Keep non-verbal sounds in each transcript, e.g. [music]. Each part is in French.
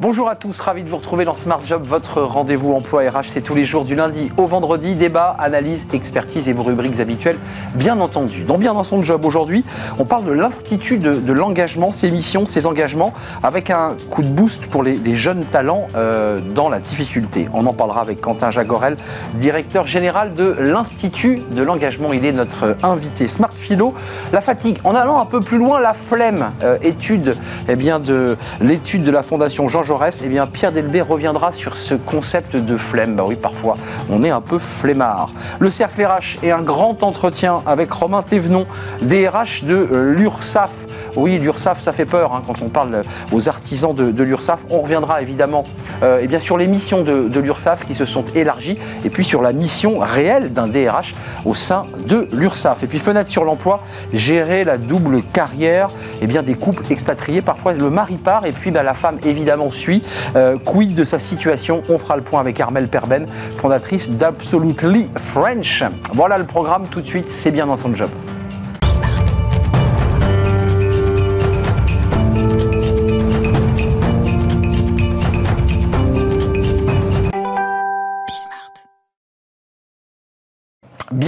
Bonjour à tous, ravi de vous retrouver dans Smart Job, votre rendez-vous emploi RH. C'est tous les jours du lundi au vendredi. Débat, analyse, expertise et vos rubriques habituelles, bien entendu. Dans Bien dans son job aujourd'hui, on parle de l'Institut de, l'engagement, ses missions, ses engagements, avec un coup de boost pour les, jeunes talents euh, dans la difficulté. On en parlera avec Quentin Jagorel, directeur général de l'Institut de l'engagement. Il est notre invité. Smart Philo, la fatigue. En allant un peu plus loin, la flemme. Euh, étude eh bien, de l'étude de la Fondation Jean Jaurès, eh bien, Pierre Delbé reviendra sur ce concept de flemme. Bah oui, parfois, on est un peu flemmard. Le cercle RH est un grand entretien avec Romain Thévenon, DRH de l'URSAF. Oui, l'URSAF, ça fait peur hein, quand on parle aux artisans de, l'URSAF. On reviendra évidemment euh, eh bien, sur les missions de, de l'URSAF qui se sont élargies et puis sur la mission réelle d'un DRH au sein de l'URSAF. Et puis fenêtre sur l'emploi, gérer la double carrière eh bien, des couples expatriés. Parfois, le mari part et puis bah, la femme évidemment suit. Euh, quid de sa situation? On fera le point avec Armelle Perben, fondatrice d'Absolutely French. Voilà le programme tout de suite, c'est bien dans son job.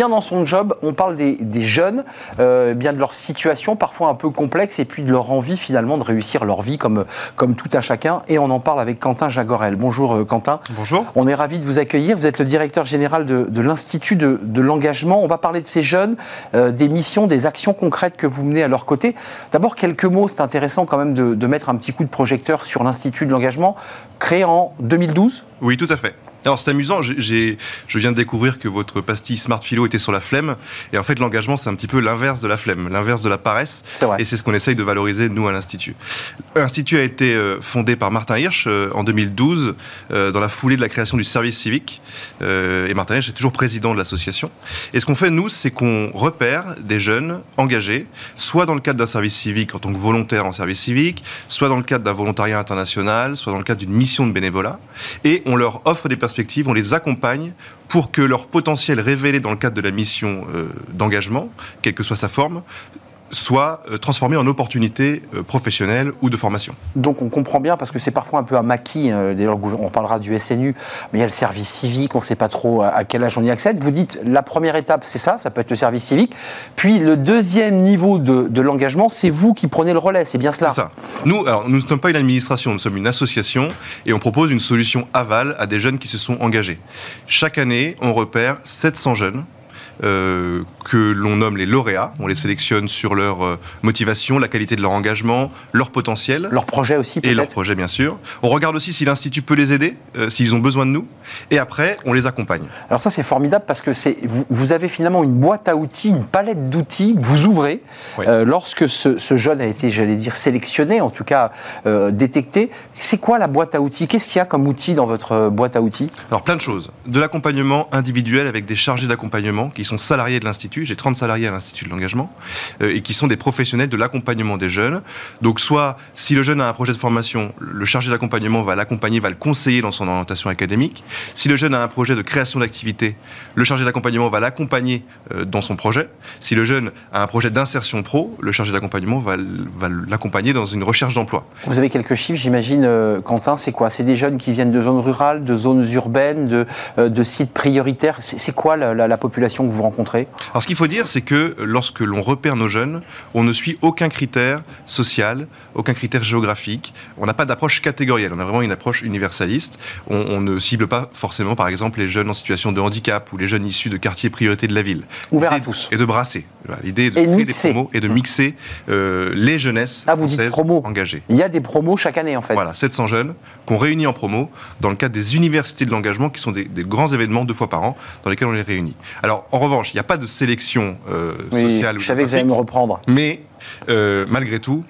Bien dans son job. On parle des, jeunes, euh, bien de leur situation parfois un peu complexe et puis de leur envie finalement de réussir leur vie comme, comme tout à chacun. Et on en parle avec Quentin Jagorel. Bonjour euh, Quentin. Bonjour. On est ravi de vous accueillir. Vous êtes le directeur général de, l'Institut de, l'engagement. On va parler de ces jeunes, euh, des missions, des actions concrètes que vous menez à leur côté. D'abord quelques mots. C'est intéressant quand même de, de mettre un petit coup de projecteur sur l'Institut de l'engagement, créé en 2012. Oui, tout à fait. Alors c'est amusant, je viens de découvrir que votre pastille Smart Philo était sur la flemme. Et en fait, l'engagement, c'est un petit peu l'inverse de la flemme, l'inverse de la paresse. Vrai. Et c'est ce qu'on essaye de valoriser, nous, à l'Institut. L'Institut a été euh, fondé par Martin Hirsch euh, en 2012, euh, dans la foulée de la création du service civique. et Martin Hirsch est toujours président de l'association. Et ce qu'on fait, nous, c'est qu'on repère des jeunes engagés, soit dans le cadre d'un service civique en tant que volontaire en service civique, soit dans le cadre d'un volontariat international, soit dans le cadre d'une mission de bénévolat. Et on leur offre des on les accompagne pour que leur potentiel révélé dans le cadre de la mission euh, d'engagement, quelle que soit sa forme, soit euh, transformé en opportunité euh, professionnelle ou de formation. Donc on comprend bien, parce que c'est parfois un peu un maquis, hein, d'ailleurs on parlera du SNU, mais il y a le service civique, on ne sait pas trop à quel âge on y accède. Vous dites la première étape, c'est ça, ça peut être le service civique, puis le deuxième niveau de, l'engagement, c'est vous qui prenez le relais, c'est bien cela ça. Nous, alors, nous ne sommes pas une administration, nous sommes une association et on propose une solution aval à des jeunes qui se sont engagés. Chaque année, on repère 700 jeunes euh, que l'on nomme les lauréats. On les sélectionne sur leur euh, motivation, la qualité de leur engagement, leur potentiel. Leur projet aussi, peut-être Et leur projet, bien sûr. On regarde aussi si l'Institut peut les aider, euh, s'ils ont besoin de nous. Et après, on les accompagne. Alors ça, c'est formidable parce que vous, vous, avez finalement une boîte à outils, une palette d'outils que vous ouvrez lorsque ce, ce, jeune a été, j'allais dire, sélectionné, en tout cas détecté. C'est quoi la boîte à outils? Qu'est-ce qu'il y a comme outil dans votre boîte à outils? Alors plein de choses. De l'accompagnement individuel avec des chargés d'accompagnement qui sont salariés de l'Institut, j'ai 30 salariés à l'Institut de l'engagement, euh, et qui sont des professionnels de l'accompagnement des jeunes. Donc soit, si le jeune a un projet de formation, le chargé d'accompagnement va l'accompagner, va le conseiller dans son orientation académique. Si le jeune a un projet de création d'activité, le chargé d'accompagnement va l'accompagner euh, dans son projet. Si le jeune a un projet d'insertion pro, le chargé d'accompagnement va, l'accompagner dans une recherche d'emploi. Vous avez quelques chiffres, j'imagine, euh, Quentin, c'est quoi? C'est des jeunes qui viennent de zones rurales, de zones urbaines, de, de sites prioritaires? C'est quoi la, la population que vous rencontrez? Alors ce qu'il faut dire, c'est que lorsque l'on repère nos jeunes, on ne suit aucun critère social, aucun critère géographique. On n'a pas d'approche catégorielle, on a vraiment une approche universaliste. On, ne cible pas forcément, par exemple, les jeunes en situation de handicap ou les jeunes issus de quartiers priorité de la ville. Ouvert à tous. Et de brasser. L'idée est de créer des promos et de mixer euh, les jeunesses ah, vous dites promo. engagées. Il y a des promos chaque année, en fait. Voilà, 700 jeunes qu'on réunit en promo dans le cadre des universités de l'engagement, qui sont des, grands événements deux fois par an, dans lesquels on les réunit. Alors, en revanche, il n'y a pas de sélection euh, sociale. Je savais que vous allez me reprendre. Mais, euh, malgré tout,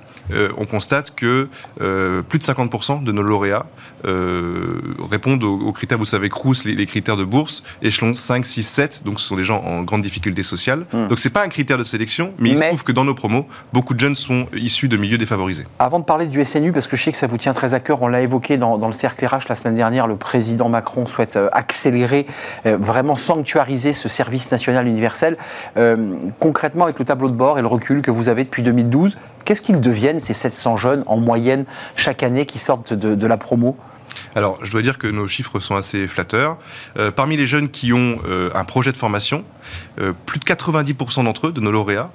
on constate que euh, plus de 50% de nos lauréats euh, répondent aux, critères, vous savez, Crous, les, critères de bourse, échelon 5, 6, 7, donc ce sont des gens en grande difficulté sociale. Hmm. Donc c'est pas un critère de sélection, mais, il se trouve que dans nos promos, beaucoup de jeunes sont issus de milieux défavorisés. Avant de parler du SNU, parce que je sais que ça vous tient très à cœur, on l'a évoqué dans, le cercle RH la semaine dernière, le président Macron souhaite accélérer, vraiment sanctuariser ce service national universel. concrètement, avec le tableau de bord et le recul que vous avez depuis 2012, Qu'est-ce qu'ils deviennent, ces 700 jeunes, en moyenne, chaque année, qui sortent de, la promo? Alors, je dois dire que nos chiffres sont assez flatteurs. Euh, parmi les jeunes qui ont euh, un projet de formation, euh, plus de 90% d'entre eux, de nos lauréats,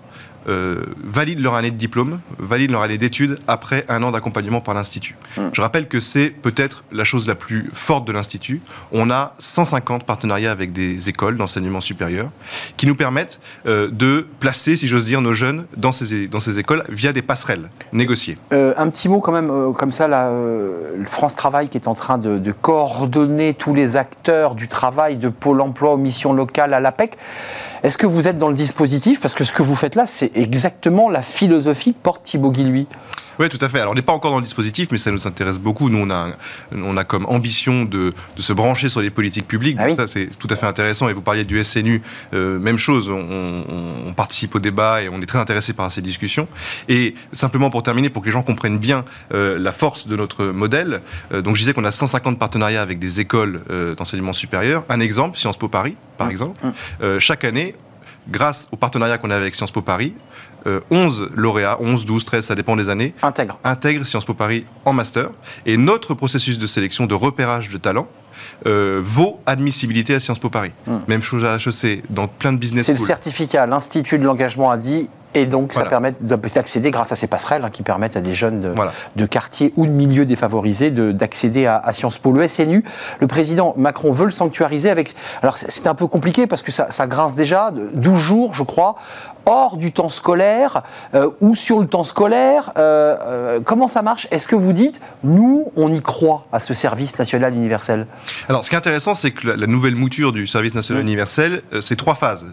euh, valident leur année de diplôme, valident leur année d'études après un an d'accompagnement par l'Institut. Hmm. Je rappelle que c'est peut-être la chose la plus forte de l'Institut. On a 150 partenariats avec des écoles d'enseignement supérieur qui nous permettent euh, de placer, si j'ose dire, nos jeunes dans ces, dans ces écoles via des passerelles négociées. Euh, un petit mot quand même, comme ça, la, France Travail qui est en train de, de, coordonner tous les acteurs du travail de Pôle emploi aux missions locales à l'APEC. Est-ce que vous êtes dans le dispositif? Parce que ce que vous faites là, c'est exactement la philosophie que porte Thibaut Guilhuy. Oui, tout à fait. Alors, on n'est pas encore dans le dispositif, mais ça nous intéresse beaucoup. Nous, on a, on a comme ambition de, de se brancher sur les politiques publiques. Ah ça, c'est tout à fait intéressant. Et vous parliez du SNU, euh, même chose. On, on, participe au débat et on est très intéressé par ces discussions. Et simplement pour terminer, pour que les gens comprennent bien euh, la force de notre modèle, euh, donc je disais qu'on a 150 partenariats avec des écoles d'enseignement supérieur. Un exemple, Sciences Po Paris, par mmh. exemple. Mmh. chaque année, grâce au partenariat qu'on a avec Sciences Po Paris, 11 euh, lauréats, 11, 12, 13, ça dépend des années, intègrent. Sciences Po Paris en master. Et notre processus de sélection, de repérage de talent, euh, vaut admissibilité à Sciences Po Paris. Hmm. Même chose à HEC, dans plein de business C'est le certificat. L'Institut de l'engagement a dit et donc, ça permet d'accéder, grâce à ces passerelles hein, qui permettent à des jeunes de, de quartiers ou de milieux défavorisés d'accéder à, Sciences Po. Le SNU, le président Macron veut le sanctuariser avec. Alors, c'est un peu compliqué parce que ça, ça grince déjà, 12 jours, je crois, hors du temps scolaire euh, ou sur le temps scolaire. Euh, euh, comment ça marche? Est-ce que vous dites, nous, on y croit à ce service national universel? Alors, ce qui est intéressant, c'est que la, nouvelle mouture du service national universel, c'est trois phases.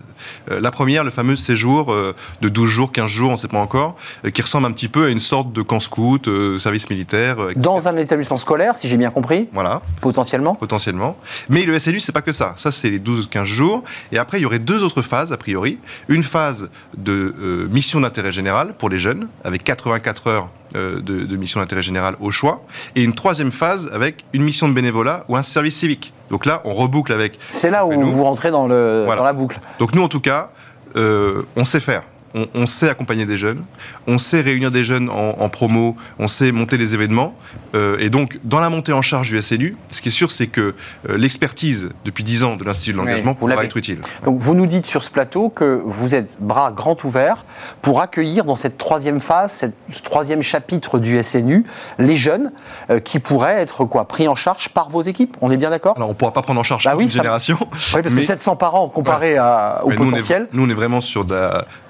la première, le fameux séjour de 12 jours, 15 jours, on ne sait pas encore, qui ressemble un petit peu à une sorte de camp scout, service militaire. Dans un établissement scolaire, si j'ai bien compris Voilà. Potentiellement Potentiellement. Mais le SLU, c'est pas que ça. Ça, c'est les 12-15 jours. Et après, il y aurait deux autres phases, a priori. Une phase de mission d'intérêt général pour les jeunes, avec 84 heures de, mission d'intérêt général au choix, et une troisième phase avec une mission de bénévolat ou un service civique. Donc là, on reboucle avec. C'est là où vous rentrez dans, le, dans la boucle. Donc nous, en tout cas, on sait faire on, sait accompagner des jeunes, on sait réunir des jeunes en, promo, on sait monter des événements. Euh, et donc, dans la montée en charge du SNU, ce qui est sûr, c'est que euh, l'expertise depuis 10 ans de l'Institut de l'engagement pourra être utile. Donc, vous nous dites sur ce plateau que vous êtes bras grands ouverts pour accueillir dans cette troisième phase, ce troisième chapitre du SNU, les jeunes euh, qui pourraient être quoi, pris en charge par vos équipes. On est bien d'accord? Alors, on ne pourra pas prendre en charge bah toute une génération. Oui, parce que 700 par an comparé au potentiel. Nous on, est, vraiment sur de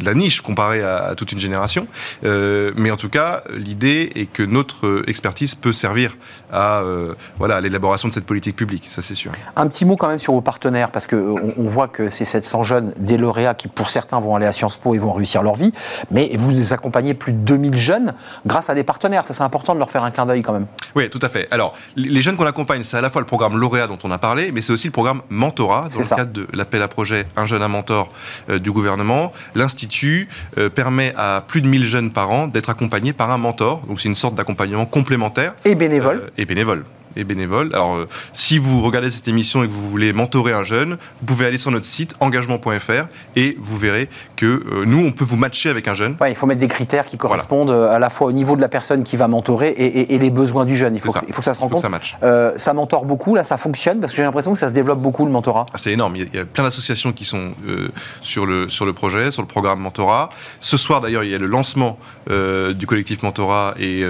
la niche comparé à, toute une génération. Euh, mais en tout cas, l'idée est que notre expertise peut servir à euh, voilà, l'élaboration de cette politique publique, ça c'est sûr. Un petit mot quand même sur vos partenaires, parce qu'on euh, on voit que ces 700 jeunes, des lauréats qui pour certains vont aller à Sciences Po et vont réussir leur vie, mais vous les accompagnez plus de 2000 jeunes grâce à des partenaires. Ça c'est important de leur faire un clin d'œil quand même. Oui, tout à fait. Alors, les jeunes qu'on accompagne, c'est à la fois le programme lauréat dont on a parlé, mais c'est aussi le programme mentorat, dans le cadre de l'appel à projet Un jeune à mentor du gouvernement. L'Institut euh, permet à plus de 1000 jeunes par an d'être accompagnés par un mentor. Donc c'est une sorte d'accompagnement complémentaire. Et bénévole. Euh, et bénévole et bénévoles. Alors, euh, si vous regardez cette émission et que vous voulez mentorer un jeune, vous pouvez aller sur notre site engagement.fr et vous verrez que euh, nous, on peut vous matcher avec un jeune. Ouais, il faut mettre des critères qui correspondent euh, à la fois au niveau de la personne qui va mentorer et, les besoins du jeune. Il faut, il faut que ça se rencontre. Ça, match. ça mentore beaucoup, là, ça fonctionne parce que j'ai l'impression que ça se développe beaucoup le mentorat. Ah, c'est énorme. Il y, a, plein d'associations qui sont sur, le, sur le projet, sur le programme mentorat. Ce soir, d'ailleurs, il y a le lancement du collectif mentorat et,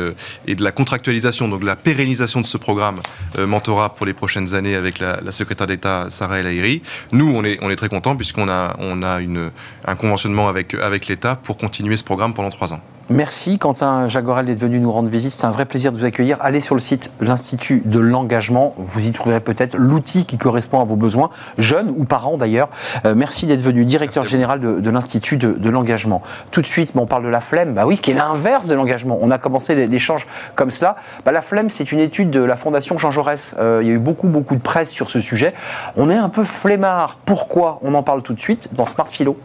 et de la contractualisation, donc de la pérennisation de ce programme euh, mentorat pour les prochaines années avec la, secrétaire d'État Sarah El Haïry. Nous, on est, très contents puisqu'on a, un conventionnement avec l'État pour continuer ce programme pendant trois ans. Merci Quentin Jagorel d'être venu nous rendre visite. C'est un vrai plaisir de vous accueillir. Allez sur le site l'Institut de l'engagement. Vous y trouverez peut-être l'outil qui correspond à vos besoins, jeunes ou parents d'ailleurs. Euh, merci d'être venu, directeur général de, l'Institut de, l'engagement. Tout de suite, on parle de la flemme, bah oui, qui est l'inverse de l'engagement. On a commencé l'échange comme cela. Bah, la flemme, c'est une étude de la Fondation Jean Jaurès. Euh, il y a eu beaucoup, beaucoup de presse sur ce sujet. On est un peu flemmard. Pourquoi? On en parle tout de suite dans Smart Philo.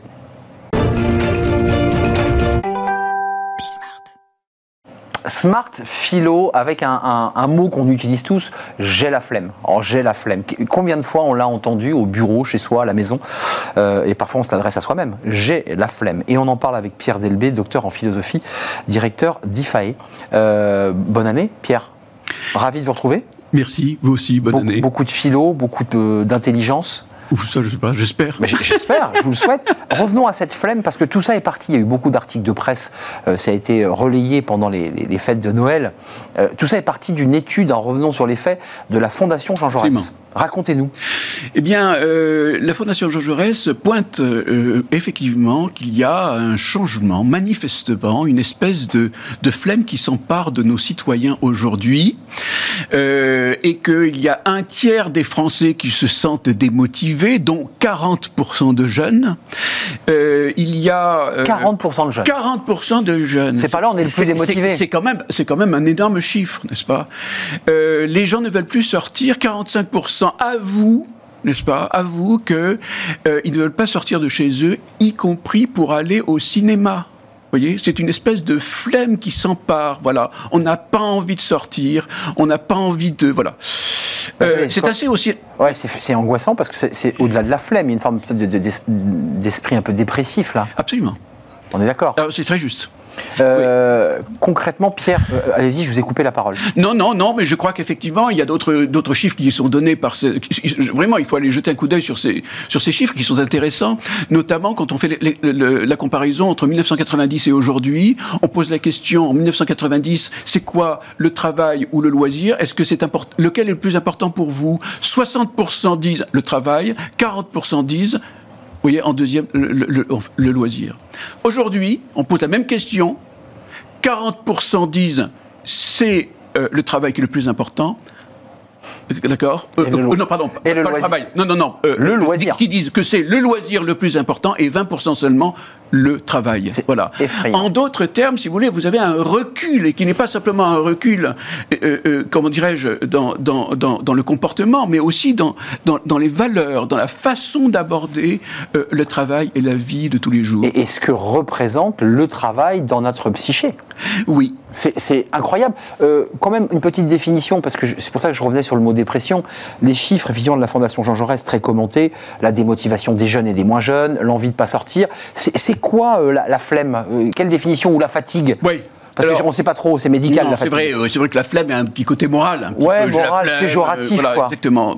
Smart philo avec un, mot qu'on utilise tous, j'ai la flemme. Alors j'ai la flemme. Combien de fois on l'a entendu au bureau, chez soi, à la maison euh, Et parfois on s'adresse à soi-même. J'ai la flemme. Et on en parle avec Pierre Delbé, docteur en philosophie, directeur d'IFAE. Euh, bonne année, Pierre. Ravi de vous retrouver. Merci, vous aussi, bonne année. Beaucoup de philo, beaucoup d'intelligence. Ou ça, je sais pas, j'espère. J'espère, je vous le souhaite. Revenons à cette flemme, parce que tout ça est parti. Il y a eu beaucoup d'articles de presse, euh, ça a été relayé pendant les, fêtes de Noël. Euh, tout ça est parti d'une étude, en revenant sur les faits, de la Fondation Jean Jaurès. Racontez-nous. Eh bien, euh, la Fondation Jean Jaurès pointe euh, effectivement qu'il y a un changement, manifestement, une espèce de, de flemme qui s'empare de nos citoyens aujourd'hui, euh, et qu'il y a un tiers des Français qui se sentent démotivés, dont 40% de jeunes. il y a 40% de jeunes. 40% de jeunes. C'est pas là on est le plus démotivé. C'est quand même, quand même un énorme chiffre, n'est-ce pas? Les gens ne veulent plus sortir. 45% à vous n'est-ce pas, avoue qu'ils euh, ne veulent pas sortir de chez eux, y compris pour aller au cinéma. Vous voyez, c'est une espèce de flemme qui s'empare. Voilà, on n'a pas envie de sortir, on n'a pas envie de voilà. Euh, c'est assez aussi. Ouais, c'est angoissant parce que c'est au-delà de la flemme, il y a une forme d'esprit un peu dépressif là. Absolument. On est d'accord. C'est très juste. Euh, concrètement, Pierre, euh, allez-y, je vous ai coupé la parole. Non, non, non, mais je crois qu'effectivement, il y a d'autres chiffres qui sont donnés par ce, vraiment, il faut aller jeter un coup d'œil sur ces sur ces chiffres qui sont intéressants, notamment quand on fait la comparaison entre 1990 et aujourd'hui. On pose la question en 1990, c'est quoi le travail ou le loisir? Est-ce que c'est important Lequel est le plus important pour vous? 60% disent le travail, 40% disent voyez, en deuxième, le, loisir. Aujourd'hui, on pose la même question. 40% disent c'est euh, le travail qui est le plus important. D'accord euh, euh, Non, pardon, et le travail. Non, non, non. le loisir. Qui disent que c'est le loisir le plus important et 20% seulement le travail. Voilà. En d'autres termes, si vous voulez, vous avez un recul, et qui n'est pas simplement un recul, euh, euh, comment dirais-je, dans, dans, dans, le comportement, mais aussi dans, dans, les valeurs, dans la façon d'aborder euh, le travail et la vie de tous les jours. Et, ce que représente le travail dans notre psyché. Oui. C'est incroyable. quand même, une petite définition, parce que c'est pour ça que je revenais sur le mot dépression. Les chiffres, évidemment, de la Fondation Jean Jaurès, très commentés, la démotivation des jeunes et des moins jeunes, l'envie de pas sortir. C'est quoi euh, la, flemme? Euh, Quelle définition Ou la fatigue? Oui. Parce qu'on ne sait pas trop, c'est médical la C'est vrai, c'est vrai que la flemme a un petit côté moral. Un petit ouais, moral, péjoratif. quoi. Exactement.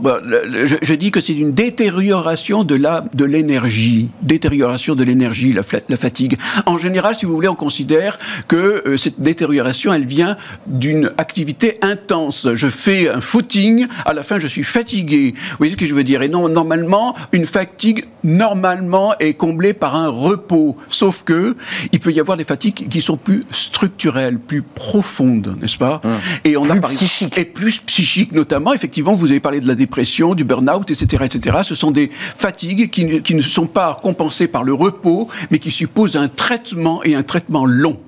je, dis que c'est une détérioration de la de l'énergie, détérioration de l'énergie, la, la, fatigue. En général, si vous voulez, on considère que euh, cette détérioration, elle vient d'une activité intense. Je fais un footing, à la fin, je suis fatigué. Vous voyez ce que je veux dire? Et non, normalement, une fatigue normalement est comblée par un repos. Sauf que il peut y avoir des fatigues qui sont plus plus profonde, n'est-ce pas hum. Et on plus a psychique. Et plus psychique, notamment. Effectivement, vous avez parlé de la dépression, du burn-out, etc., etc. Ce sont des fatigues qui qui ne sont pas compensées par le repos, mais qui supposent un traitement et un traitement long.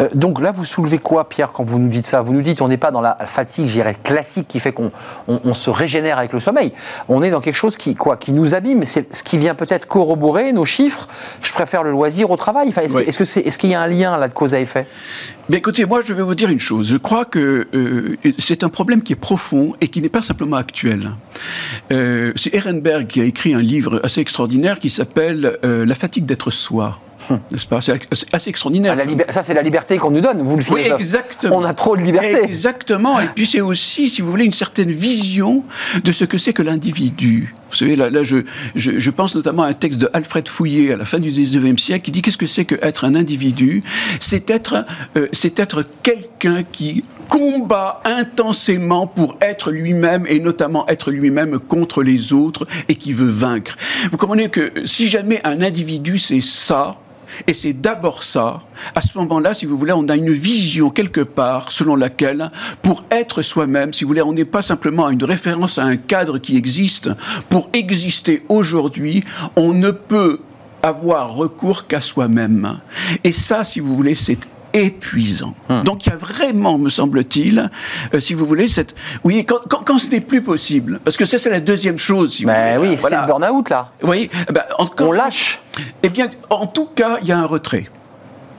Euh, donc là, vous soulevez quoi, Pierre, quand vous nous dites ça? Vous nous dites on n'est pas dans la fatigue, j'irais, classique qui fait qu'on on, se régénère avec le sommeil. On est dans quelque chose qui, quoi, qui nous abîme. C'est ce qui vient peut-être corroborer nos chiffres. Je préfère le loisir au travail. Enfin, est-ce, qu'il y a un lien là de cause à effet? Mais écoutez, moi, je vais vous dire une chose. Je crois que euh, c'est un problème qui est profond et qui n'est pas simplement actuel. Euh, c'est Ehrenberg qui a écrit un livre assez extraordinaire qui s'appelle La fatigue d'être soi. N'est-ce pas? C'est assez extraordinaire. ça, c'est la liberté qu'on nous donne, vous le philosophe. Oui, exactement. On a trop de liberté. Exactement. Et puis, c'est aussi, si vous voulez, une certaine vision de ce que c'est que l'individu. Vous savez, là, là je, je, pense notamment à un texte de Alfred Fouillet à la fin du 19e siècle qui dit qu'est-ce que c'est qu'être un individu? C'est être, euh, c'est être quelqu'un qui combat intensément pour être lui-même et notamment être lui-même contre les autres et qui veut vaincre. Vous comprenez que si jamais un individu c'est ça, et c'est d'abord ça. À ce moment-là, si vous voulez, on a une vision quelque part selon laquelle, pour être soi-même, si vous voulez, on n'est pas simplement une référence à un cadre qui existe. Pour exister aujourd'hui, on ne peut avoir recours qu'à soi-même. Et ça, si vous voulez, c'est épuisant. Hmm. Donc il y a vraiment, me semble-t-il, euh, si vous voulez, cette... Oui, quand, quand, ce n'est plus possible, parce que ça c'est la deuxième chose, si ben Oui, c'est le burn-out là. Oui, eh ben, on lâche. Eh bien, en tout cas, il y a un retrait.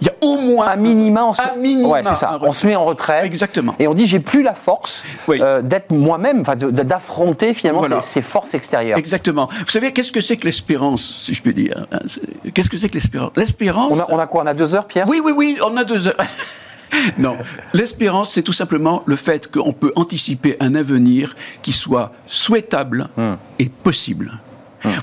Il y a au moins un minima, on se, un minima, ouais, c'est ça. un On se met en retrait. Exactement. Et on dit j'ai plus la force Oui. euh, d'être moi-même, d'affronter finalement Voilà. ces, ces forces extérieures. Exactement. Vous savez, qu'est-ce que c'est que l'espérance, si je peux dire hein, Qu'est-ce que c'est que l'espérance? L'espérance. On a, on a quoi? On a deux heures, Pierre? Oui, oui, oui, on a deux heures. [laughs] non, l'espérance, c'est tout simplement le fait qu'on peut anticiper un avenir qui soit souhaitable Hmm. et possible.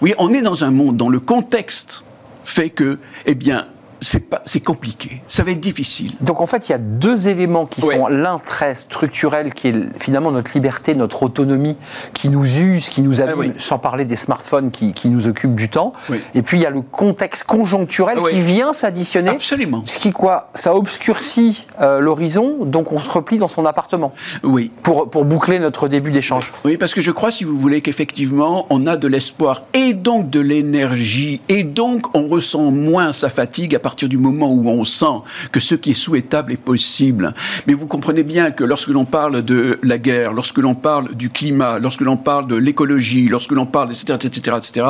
Oui, on est dans un monde dont le contexte fait que, eh bien, c'est compliqué, ça va être difficile. Donc en fait, il y a deux éléments qui Ouais. sont l'un très structurel, qui est finalement notre liberté, notre autonomie, qui nous use, qui nous abîme, Ah oui. sans parler des smartphones qui, qui nous occupent du temps. Oui. Et puis il y a le contexte conjoncturel Ah oui. qui vient s'additionner. Absolument. Ce qui quoi Ça obscurcit euh, l'horizon, donc on se replie dans son appartement. Oui. Pour, pour boucler notre début d'échange. Oui, parce que je crois, si vous voulez, qu'effectivement, on a de l'espoir et donc de l'énergie, et donc on ressent moins sa fatigue à partir du moment où on sent que ce qui est souhaitable est possible. Mais vous comprenez bien que lorsque l'on parle de la guerre, lorsque l'on parle du climat, lorsque l'on parle de l'écologie, lorsque l'on parle, etc., etc., etc.,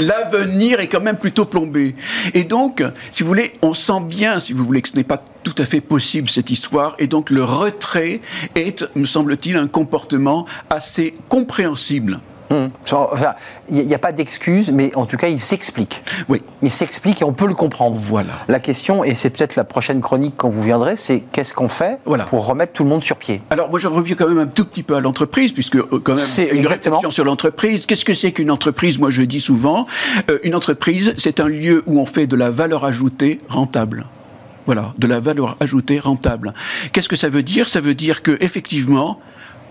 l'avenir est quand même plutôt plombé. Et donc, si vous voulez, on sent bien, si vous voulez, que ce n'est pas tout à fait possible cette histoire, et donc le retrait est, me semble-t-il, un comportement assez compréhensible. Enfin, Il n'y a, pas d'excuse, mais en tout cas, il s'explique. Oui. Il s'explique et on peut le comprendre. Voilà. La question, et c'est peut-être la prochaine chronique quand vous viendrez, c'est qu'est-ce qu'on fait Voilà. pour remettre tout le monde sur pied? Alors moi je reviens quand même un tout petit peu à l'entreprise puisque euh, quand même C'est une exactement. réflexion sur l'entreprise. Qu'est-ce que c'est qu'une entreprise? Moi je dis souvent, euh, une entreprise c'est un lieu où on fait de la valeur ajoutée rentable. Voilà, de la valeur ajoutée rentable. Qu'est-ce que ça veut dire? Ça veut dire que effectivement,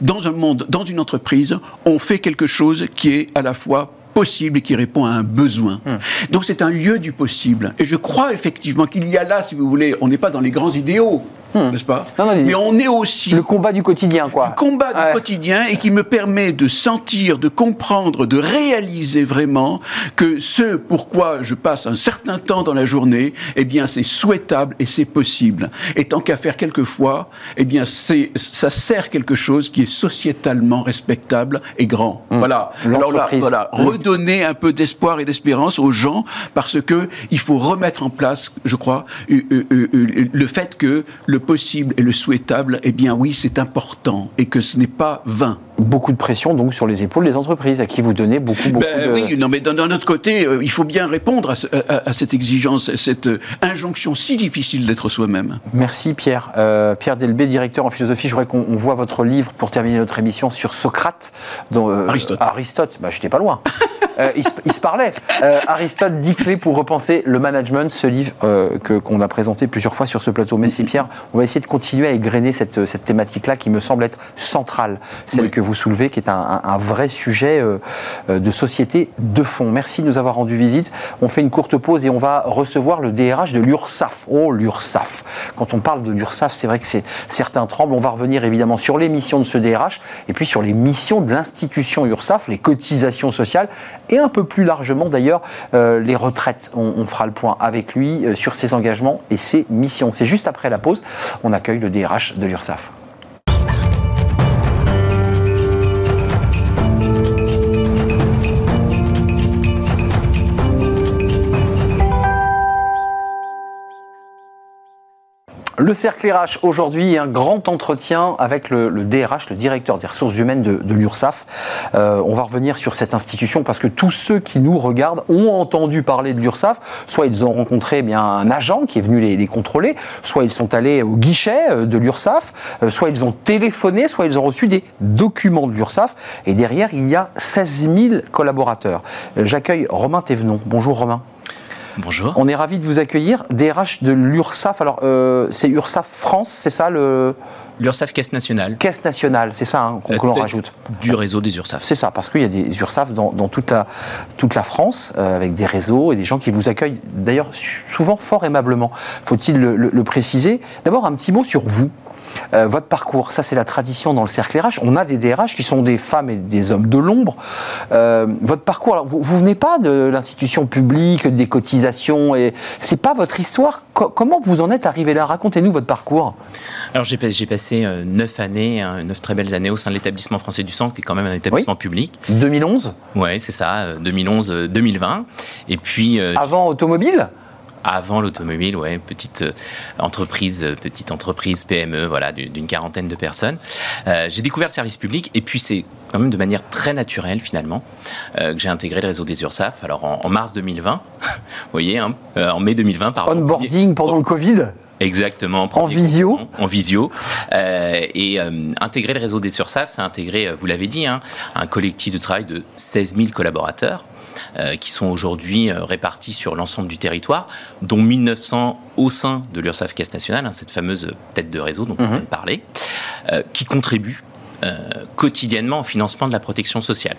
dans un monde, dans une entreprise, on fait quelque chose qui est à la fois possible et qui répond à un besoin. Hmm. Donc c'est un lieu du possible. Et je crois effectivement qu'il y a là, si vous voulez, on n'est pas dans les grands idéaux, n'est-ce pas Hmm. Non, non, Mais on est aussi Le combat du quotidien, quoi. le combat du quotidien et qui me permet de sentir, de comprendre, de réaliser vraiment que ce pourquoi je passe un certain temps dans la journée, eh bien, c'est souhaitable et c'est possible. Et tant qu'à faire quelquefois, eh bien, c'est, ça sert quelque chose qui est sociétalement respectable et grand. Voilà. Alors là, L'entreprise. voilà, Mm. redonner un peu d'espoir et d'espérance aux gens parce que il faut remettre en place, je crois, euh, euh, euh, le fait que le possible et le souhaitable, eh bien oui, c'est important et que ce n'est pas vain. Beaucoup de pression donc sur les épaules des entreprises à qui vous donnez beaucoup, beaucoup Ben de... oui, non, mais d'un autre côté, euh, il faut bien répondre à, ce- à- à cette exigence, à cette euh, injonction si difficile d'être soi-même. Merci Pierre. Euh, Pierre Delbé, directeur en philosophie. Je voudrais qu'on on voit votre livre pour terminer notre émission sur Socrate. Dont, Aristote. Aristote, bah, j'étais pas loin. [laughs] Il, se, il se parlait. Aristote, 10 clés pour repenser le management, ce livre que- qu'on a présenté plusieurs fois sur ce plateau. Merci Pierre. On va essayer de continuer à égrener cette, cette thématique-là qui me semble être centrale, celle Oui. que vous soulevez, qui est un, vrai sujet euh, euh, de société de fond. Merci de nous avoir rendu visite. On fait une courte pause et on va recevoir le DRH de l'URSSAF. Oh, l'URSSAF. Quand on parle de l'URSSAF, c'est vrai que certains tremblent. On va revenir évidemment sur les missions de ce DRH et puis sur les missions de l'institution URSSAF, les cotisations sociales et un peu plus largement d'ailleurs euh, les retraites. On, on fera le point avec lui sur ses engagements et ses missions. C'est juste après la pause. On accueille le DRH de l'URSSAF. Le cercle RH aujourd'hui, un grand entretien avec le, DRH, le directeur des ressources humaines de, de l'URSSAF. Euh, on va revenir sur cette institution parce que tous ceux qui nous regardent ont entendu parler de l'URSSAF. Soit ils ont rencontré eh bien un agent qui est venu les, les contrôler, soit ils sont allés au guichet euh, de l'URSSAF, euh, soit ils ont téléphoné, soit ils ont reçu des documents de l'URSSAF. Et derrière, il y a 16 000 collaborateurs. Euh, J'accueille Romain Thévenon. Bonjour Romain. Bonjour. On est ravi de vous accueillir. DRH de l'URSSAF. Alors, euh, c'est URSSAF France, c'est ça le L'URSSAF Caisse nationale. caisse nationale, c'est ça hein, qu'on Euh, l'on rajoute. Du réseau des URSSAF. C'est ça, parce qu'il y a des URSSAF dans, dans toute, la, toute la France, euh, avec des réseaux et des gens qui vous accueillent, d'ailleurs, souvent fort aimablement. Faut-il le, le- le préciser? D'abord, un petit mot sur vous. Euh, votre parcours, ça c'est la tradition dans le cercle RH. On a des DRH qui sont des femmes et des hommes de l'ombre. Euh, votre parcours, alors, vous, vous venez pas de l'institution publique, des cotisations, et c'est pas votre histoire. Co- comment vous en êtes arrivé là? Racontez-nous votre parcours. Alors j'ai pas- j'ai passé euh, neuf années, hein, neuf très belles années au sein de l'établissement français du sang, qui est quand même un établissement public. 2011, Ouais, c'est ça, 2011-2020. Et puis, avant automobile? Avant l'automobile, ouais, petite euh, entreprise, euh, petite entreprise PME, voilà, d'une quarantaine de personnes. Euh, j'ai découvert le service public et puis c'est quand même de manière très naturelle finalement que j'ai intégré le réseau des URSAF. Alors en, mars 2020, [laughs] vous voyez, hein, en mai 2020, pardon. Onboarding pendant le Covid. Exactement. En visio En visio. Euh, et euh, intégrer le réseau des Sursaf, c'est intégrer, vous l'avez dit, hein, un collectif de travail de 16 000 collaborateurs. Qui sont aujourd'hui répartis sur l'ensemble du territoire, dont 1900 au sein de l'URSAF Caisse nationale, hein, cette fameuse tête de réseau dont on vient de parler, qui contribue quotidiennement au financement de la protection sociale.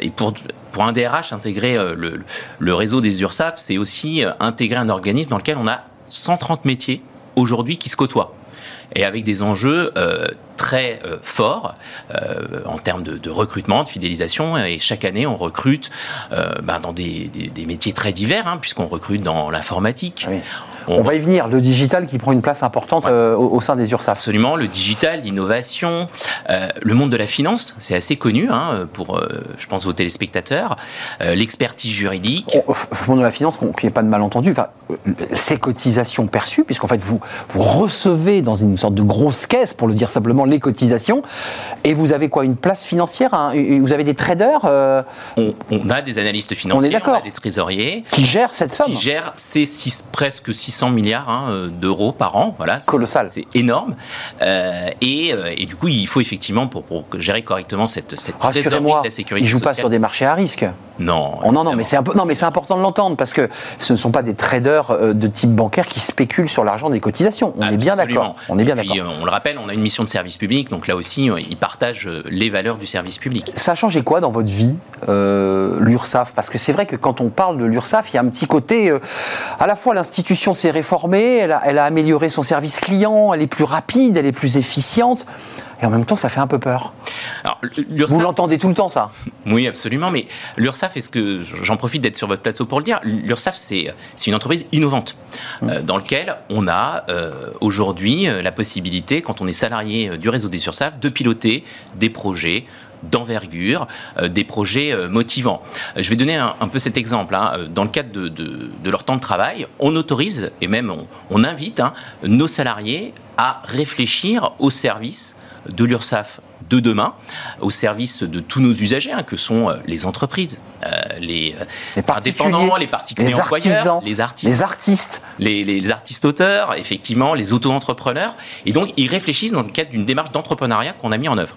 et pour, pour un DRH, intégrer le, le réseau des URSAF, c'est aussi intégrer un organisme dans lequel on a 130 métiers aujourd'hui qui se côtoient et avec des enjeux euh, euh, forts euh, en termes de, recrutement, de fidélisation. Et chaque année, on recrute ben, dans des, métiers très divers, hein, puisqu'on recrute dans l'informatique, on, va y venir, le digital qui prend une place importante euh, au, sein des URSAF. Absolument, le digital, l'innovation, euh, le monde de la finance, c'est assez connu hein, pour, euh, je pense, vos téléspectateurs, l'expertise juridique. le monde de la finance, qu'il n'y ait pas de malentendu, enfin, ces cotisations perçues, puisqu'en fait, vous, vous recevez dans une sorte de grosse caisse, pour le dire simplement, les cotisations, et vous avez quoi? Une place financière hein, Vous avez des traders on, a des analystes financiers, on, a des trésoriers. Qui gèrent cette somme. Qui gèrent ces six, presque 600 milliards hein, euh, d'euros par an. Voilà, Colossal. C'est énorme. Euh, et, euh, et, du coup, il faut effectivement, pour, pour gérer correctement cette, cette trésorerie de la sécurité Ils ne jouent pas sur des marchés à risque. Non. Oh, non, non, mais c'est un peu, non, mais c'est important de l'entendre parce que ce ne sont pas des traders de type bancaire qui spéculent sur l'argent des cotisations. On est bien d'accord. On est bien d'accord. On le rappelle, on a une mission de service public, donc là aussi, ils partagent les valeurs du service public. Ça a changé quoi dans votre vie, l'URSAF Parce que c'est vrai que quand on parle de l'URSAF, il y a un petit côté, à la fois l'institution s'est réformée, elle a, amélioré son service client, elle est plus rapide, elle est plus efficiente. Et en même temps, ça fait un peu peur. Vous l'entendez tout le temps, ça? Oui, absolument. Mais l'URSAF, est-ce que j'en profite d'être sur votre plateau pour le dire L'URSAF, c'est une entreprise innovante mmh. euh, dans laquelle on a euh, aujourd'hui euh, la possibilité, quand on est salarié du réseau des URSAF, de piloter des projets d'envergure, euh, des projets euh, motivants. Je vais donner un, peu cet exemple. Hein. Dans le cadre de, leur temps de travail, on autorise et même on, invite hein, nos salariés à réfléchir au service de l'URSSAF de demain au service de tous nos usagers, hein, que sont euh, les entreprises, les, indépendants, les particuliers les employeurs, les artistes, les artistes, les, les artistes auteurs, effectivement, les auto-entrepreneurs. Et donc, ils réfléchissent dans le cadre d'une démarche d'entrepreneuriat qu'on a mis en œuvre.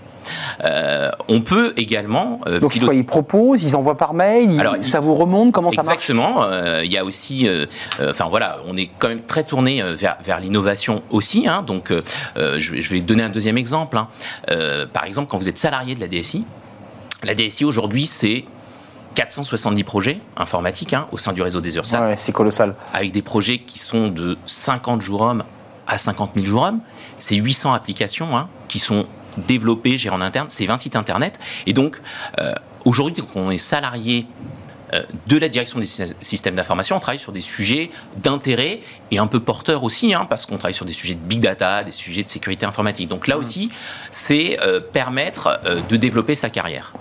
Euh, on peut également. Euh, Donc ils proposent, ils envoient par mail, ça vous remonte, comment ça marche? Exactement. Euh, il y a aussi, enfin voilà, on est quand même très tourné vers, vers l'innovation aussi. Hein. donc je, vais donner un deuxième exemple. Hein. par exemple, quand vous êtes salarié de la DSI, la DSI aujourd'hui c'est 470 projets informatiques hein, au sein du réseau des URSAF. Ouais, c'est colossal. Avec des projets qui sont de 50 jours hommes à 50 000 jours hommes. C'est 800 applications qui sont développer, gérer en interne, c'est 20 sites internet. Et donc, euh, aujourd'hui, quand on est salarié de la direction des systèmes d'information, on travaille sur des sujets d'intérêt et un peu porteurs aussi, hein, parce qu'on travaille sur des sujets de big data, des sujets de sécurité informatique. Donc là mmh. aussi, c'est euh, permettre euh, de développer sa carrière.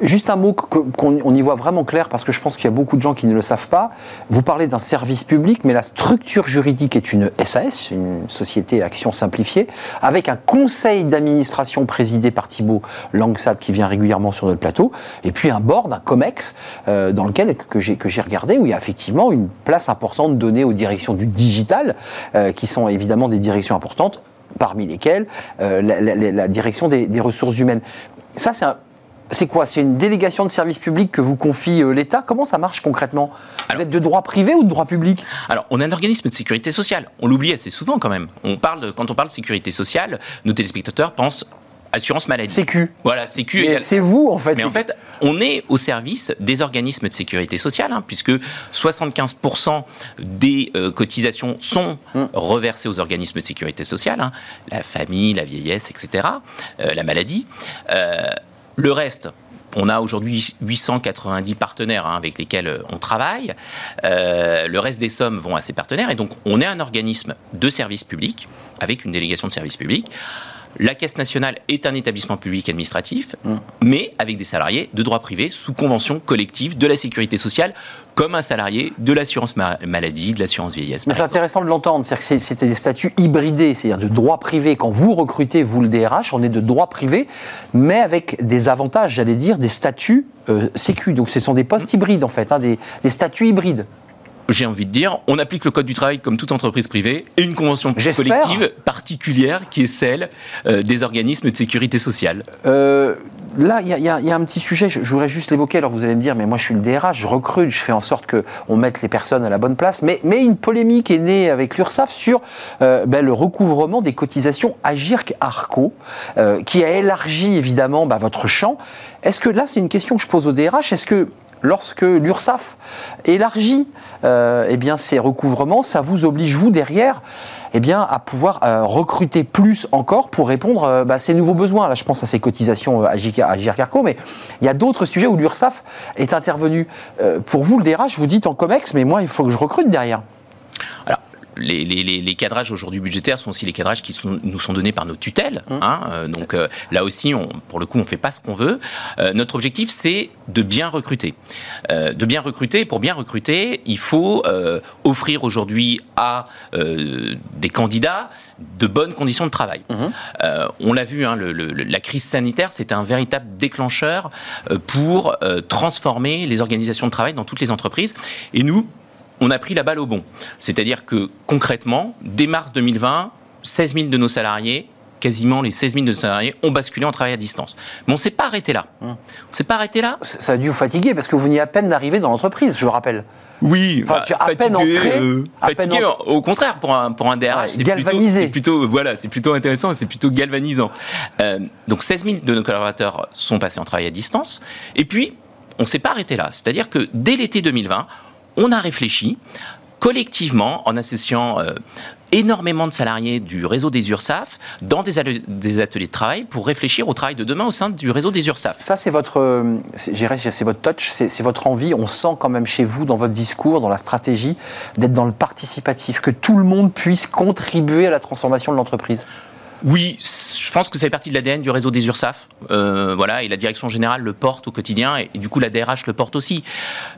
juste un mot qu'on y voit vraiment clair, parce que je pense qu'il y a beaucoup de gens qui ne le savent pas. Vous parlez d'un service public, mais la structure juridique est une SAS, une société action simplifiée, avec un conseil d'administration présidé par Thibault Langsat qui vient régulièrement sur notre plateau, et puis un board, un COMEX. Euh, dans lequel que j'ai que j'ai regardé où il y a effectivement une place importante donnée aux directions du digital, euh, qui sont évidemment des directions importantes, parmi lesquelles euh, la, direction des, ressources humaines. Ça, c'est c'est quoi? C'est une délégation de service public que vous confie l'État? Comment ça marche concrètement? Vous êtes de droit privé ou de droit public? Alors, on a un organisme de sécurité sociale. On l'oublie assez souvent quand même. On parle, quand on parle de sécurité sociale, nos téléspectateurs pensent assurance maladie. Sécu. Voilà, Sécu. C'est vous, en fait. Mais en fait, on est au service des organismes de sécurité sociale, hein, puisque 75% des euh, cotisations sont hum. reversées aux organismes de sécurité sociale, hein. la famille, la vieillesse, etc., euh, la maladie. Euh, le reste, on a aujourd'hui 890 partenaires hein, avec lesquels on travaille. le reste des sommes vont à ces partenaires. Et donc, on est un organisme de service public, avec une délégation de service public, La Caisse nationale est un établissement public administratif, mais avec des salariés de droit privé sous convention collective de la sécurité sociale, comme un salarié de l'assurance maladie, de l'assurance vieillesse. Mais c'est intéressant de l'entendre, c'est que c'était des statuts hybridés, c'est-à-dire de droit privé. Quand vous recrutez, vous le DRH, on est de droit privé, mais avec des avantages, j'allais dire, des statuts euh, sécu. Donc ce sont des postes hybrides en fait, hein, des, des statuts hybrides j'ai envie de dire, on applique le code du travail comme toute entreprise privée et une convention collective particulière qui est celle euh, des organismes de sécurité sociale. Euh, là, il y, a un petit sujet, je, voudrais juste l'évoquer. Alors vous allez me dire, mais moi je suis le DRH, je recrute, je fais en sorte qu'on mette les personnes à la bonne place. Mais, mais une polémique est née avec l'URSSAF sur euh, ben, le recouvrement des cotisations Agirc-Arco, qui a élargi évidemment ben, votre champ. Est-ce que là, c'est une question que je pose au DRH, est-ce que lorsque l'URSSAF élargit euh, eh ces recouvrements, ça vous oblige, vous, derrière, eh à pouvoir euh, recruter plus encore pour répondre euh, bah, à ces nouveaux besoins. Là, je pense à ces cotisations à Gircarco, mais il y a d'autres sujets où l'URSSAF est intervenu. pour vous, le DRH, vous dites en COMEX, mais moi, il faut que je recrute derrière. Les, cadrages aujourd'hui budgétaires sont aussi les cadrages qui nous sont donnés par nos tutelles. Mmh. Hein, euh, donc euh, là aussi, on, pour le coup, on ne fait pas ce qu'on veut. Euh, notre objectif, c'est de bien recruter. de bien recruter. Pour bien recruter, il faut offrir aujourd'hui à des candidats de bonnes conditions de travail. Mmh. on l'a vu, hein, la crise sanitaire, c'était un véritable déclencheur pour transformer les organisations de travail dans toutes les entreprises. Et nous, on a pris la balle au bon. C'est-à-dire que concrètement, dès mars 2020, 16 000 de nos salariés quasiment les 16 000 de nos salariés ont basculé en travail à distance. Mais on ne s'est pas arrêté là. Hum. On s'est pas arrêté là. Ça a dû vous fatiguer parce que vous veniez à peine d'arriver dans l'entreprise, je le rappelle. Oui, enfin, bah, à, peine entré, euh, fatigué, Au contraire, pour un, pour un DRH, c'est galvanisé. Plutôt, voilà, c'est plutôt intéressant, c'est plutôt galvanisant. Euh, donc 16 000 de nos collaborateurs sont passés en travail à distance. Et puis, on ne s'est pas arrêté là. C'est-à-dire que dès l'été 2020, on a réfléchi collectivement en associant euh, énormément de salariés du réseau des URSAF dans des, ateliers de travail pour réfléchir au travail de demain au sein du réseau des URSAF. Ça, c'est votre, euh, c'est votre touch, c'est votre envie. On sent quand même chez vous, dans votre discours, dans la stratégie, d'être dans le participatif, que tout le monde puisse contribuer à la transformation de l'entreprise. Oui, je pense que fait partie de l'ADN du réseau des URSAF. Euh, voilà, et la direction générale le porte au quotidien, et, du coup la DRH le porte aussi.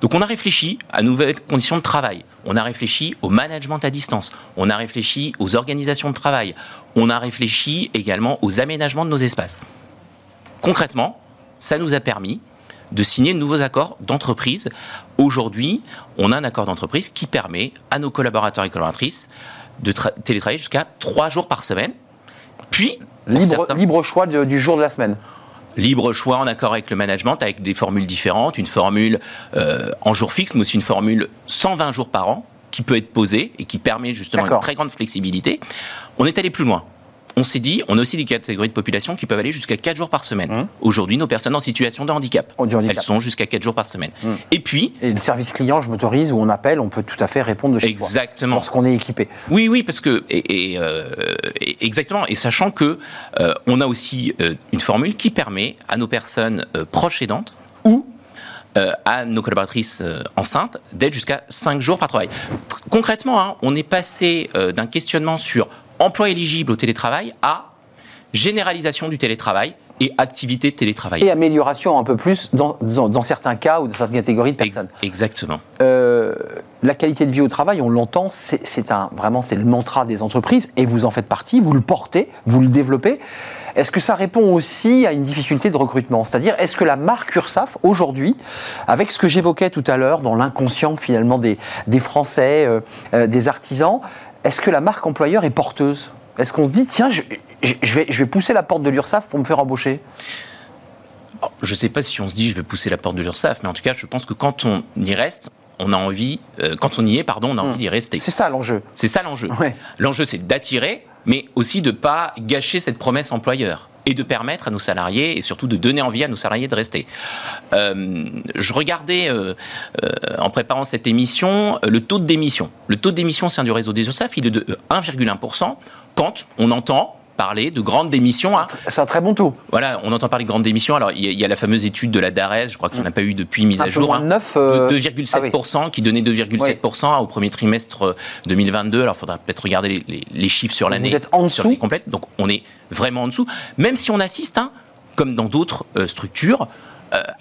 Donc on a réfléchi à nouvelles conditions de travail. On a réfléchi au management à distance. On a réfléchi aux organisations de travail. On a réfléchi également aux aménagements de nos espaces. Concrètement, ça nous a permis de signer de nouveaux accords d'entreprise. Aujourd'hui, on a un accord d'entreprise qui permet à nos collaborateurs et collaboratrices de télétravailler jusqu'à trois jours par semaine puis, libre, choix du jour de la semaine. Libre choix en accord avec le management, avec des formules différentes, une formule euh, en jour fixe, mais aussi une formule 120 jours par an qui peut être posée et qui permet justement une très grande flexibilité. On est allé plus loin on s'est dit, on a aussi des catégories de population qui peuvent aller jusqu'à 4 jours par semaine. Mmh. Aujourd'hui, nos personnes en situation de handicap, elles sont jusqu'à 4 jours par semaine. Mmh. Et puis... Et le service client, je m'autorise, où on appelle, on peut tout à fait répondre de chez Exactement. Lorsqu'on est équipé. Oui, oui, parce que... Et, euh, exactement. Et sachant que euh, on a aussi euh, une formule qui permet à nos personnes proches aidantes ou à nos collaboratrices enceintes d'être jusqu'à 5 jours par travail. Concrètement, hein, on est passé d'un questionnement sur emploi éligible au télétravail à généralisation du télétravail et activité de télétravail. Et amélioration un peu plus dans, certains cas ou dans certaines catégories de personnes. exactement. Euh, la qualité de vie au travail, on l'entend, c'est un vraiment c'est le mantra des entreprises et vous en faites partie, vous le portez, vous le développez. Est-ce que ça répond aussi à une difficulté de recrutement? C'est-à-dire, est-ce que la marque URSAF, aujourd'hui, avec ce que j'évoquais tout à l'heure dans l'inconscient finalement des, des Français, euh, euh, des artisans, est-ce que la marque employeur est porteuse? Est-ce qu'on se dit, tiens, je, vais, je vais pousser la porte de l'URSSAF pour me faire embaucher? Oh, je ne sais pas si on se dit je vais pousser la porte de l'URSSAF, mais en tout cas, je pense que quand on y reste, on a envie, euh, quand on y est, pardon, on a envie hmm. d'y rester. C'est ça l'enjeu. C'est ça l'enjeu. L'enjeu, c'est d'attirer, mais aussi de ne pas gâcher cette promesse employeur et de permettre à nos salariés, et surtout de donner envie à nos salariés de rester. Euh, je regardais, euh, euh, en préparant cette émission, le taux de démission. Le taux de démission au sein du réseau des URSAF, il est de 1,1% quand on entend parler de grandes démissions. Hein. C'est un très bon taux. Voilà, on entend parler de grandes démissions. Alors, il y, a la fameuse étude de la DARES, je crois qu'il n'y en a pas eu depuis mise à jour. 9, hein, 2,7%, euh, ah qui donnait 2,7% au premier trimestre 2022. Euh, Alors, il faudra peut-être regarder les, chiffres sur l'année. Vous êtes en dessous. complète. Donc, on est vraiment en dessous. Même si on assiste, hein, comme dans d'autres euh, structures,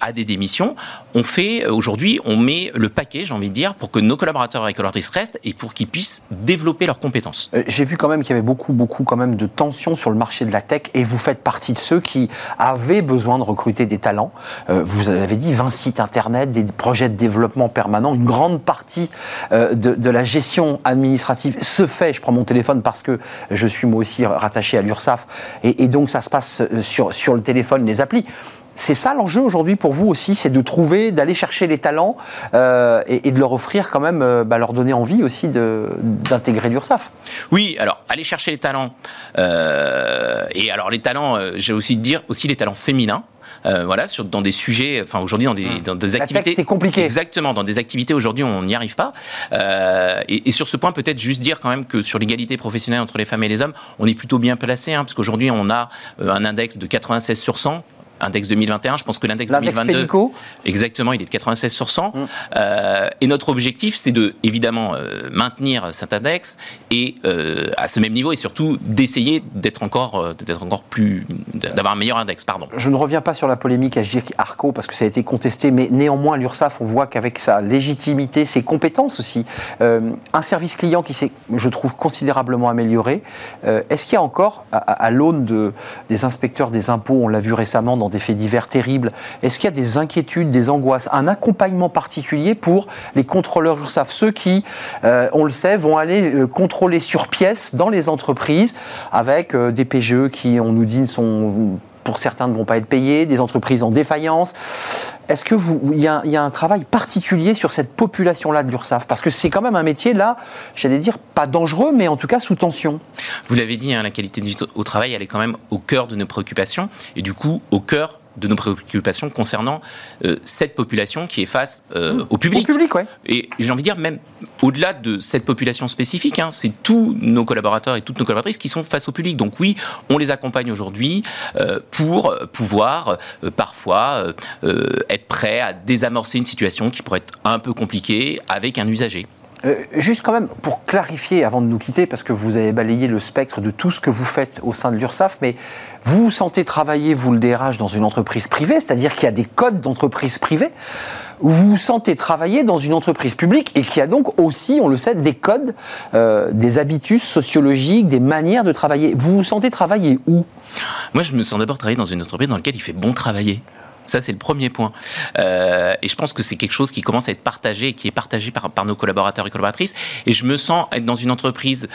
à des démissions. On fait euh, aujourd'hui, on met le paquet, j'ai envie de dire, pour que nos collaborateurs et collaboratrices restent et pour qu'ils puissent développer leurs compétences. Euh, j'ai vu quand même qu'il y avait beaucoup, beaucoup quand même de tensions sur le marché de la tech et vous faites partie de ceux qui avaient besoin de recruter des talents. vous l'avez dit, 20 sites internet, des projets de développement permanent, une grande partie de, la gestion administrative se fait. Je prends mon téléphone parce que je suis moi aussi rattaché à l'URSSAF et, et donc ça se passe sur, sur le téléphone, les applis. C'est ça l'enjeu aujourd'hui pour vous aussi, c'est de trouver, d'aller chercher les talents euh, et, de leur offrir quand même, euh, bah, leur donner envie aussi d'intégrer l'URSSAF. Oui, alors aller chercher les talents. Euh, et alors les talents, j'ai aussi de dire aussi les talents féminins. voilà, sur, dans des sujets, enfin aujourd'hui dans des, mmh. dans des activités. C'est compliqué. Exactement, dans des activités aujourd'hui on n'y arrive pas. Et, sur ce point, peut-être juste dire quand même que sur l'égalité professionnelle entre les femmes et les hommes, on est plutôt bien placé, hein, parce qu'aujourd'hui on a un index de 96 sur 100 index 2021. Je pense que l'index 2022. Exactement, il est de 96 sur 100. Mm. Euh, et notre objectif, c'est de, évidemment, euh, maintenir cet index et euh, à ce même niveau et surtout d'essayer d'être encore, d'être encore plus. d'avoir un meilleur index. Pardon. Je ne reviens pas sur la polémique à Arco parce que ça a été contesté, mais néanmoins, l'URSSAF, on voit qu'avec sa légitimité, ses compétences aussi, un service client qui s'est, je trouve, considérablement amélioré. Est-ce qu'il y a encore, à, à l'aune de, des inspecteurs des impôts, on l'a vu récemment dans des faits divers terribles. Est-ce qu'il y a des inquiétudes, des angoisses, un accompagnement particulier pour les contrôleurs URSAF, ceux qui, euh, on le sait, vont aller euh, contrôler sur pièce dans les entreprises avec euh, des PGE qui, on nous dit, sont pour certains ne vont pas être payés, des entreprises en défaillance. Est-ce que vous, il y, a un travail particulier sur cette population-là de l'URSSAF? Parce que c'est quand même un métier là, j'allais dire pas dangereux, mais en tout cas sous tension. Vous l'avez dit, hein, la qualité de vie au travail, elle est quand même au cœur de nos préoccupations et du coup au cœur de nos préoccupations concernant euh, cette population qui est face euh, mmh. au public. Au public, ouais. Et j'ai envie de dire, même au-delà de cette population spécifique, hein, c'est tous nos collaborateurs et toutes nos collaboratrices qui sont face au public. Donc oui, on les accompagne aujourd'hui euh, pour pouvoir parfois être prêts à désamorcer une situation qui pourrait être un peu compliquée avec un usager. Euh, juste quand même, pour clarifier avant de nous quitter, parce que vous avez balayé le spectre de tout ce que vous faites au sein de l'URSSAF, mais vous vous sentez travailler, vous le DRH, dans une entreprise privée, c'est-à-dire qu'il y a des codes d'entreprise privée, ou vous vous sentez travailler dans une entreprise publique et qui a donc aussi, on le sait, des codes, euh, des habitus sociologiques, des manières de travailler. Vous vous sentez travailler où? Moi, je me sens d'abord travailler dans une entreprise dans laquelle il fait bon travailler. Ça, c'est le premier point. Euh, et je pense que c'est quelque chose qui commence à être partagé et qui est partagé par, par nos collaborateurs et collaboratrices. Et je me sens être dans une entreprise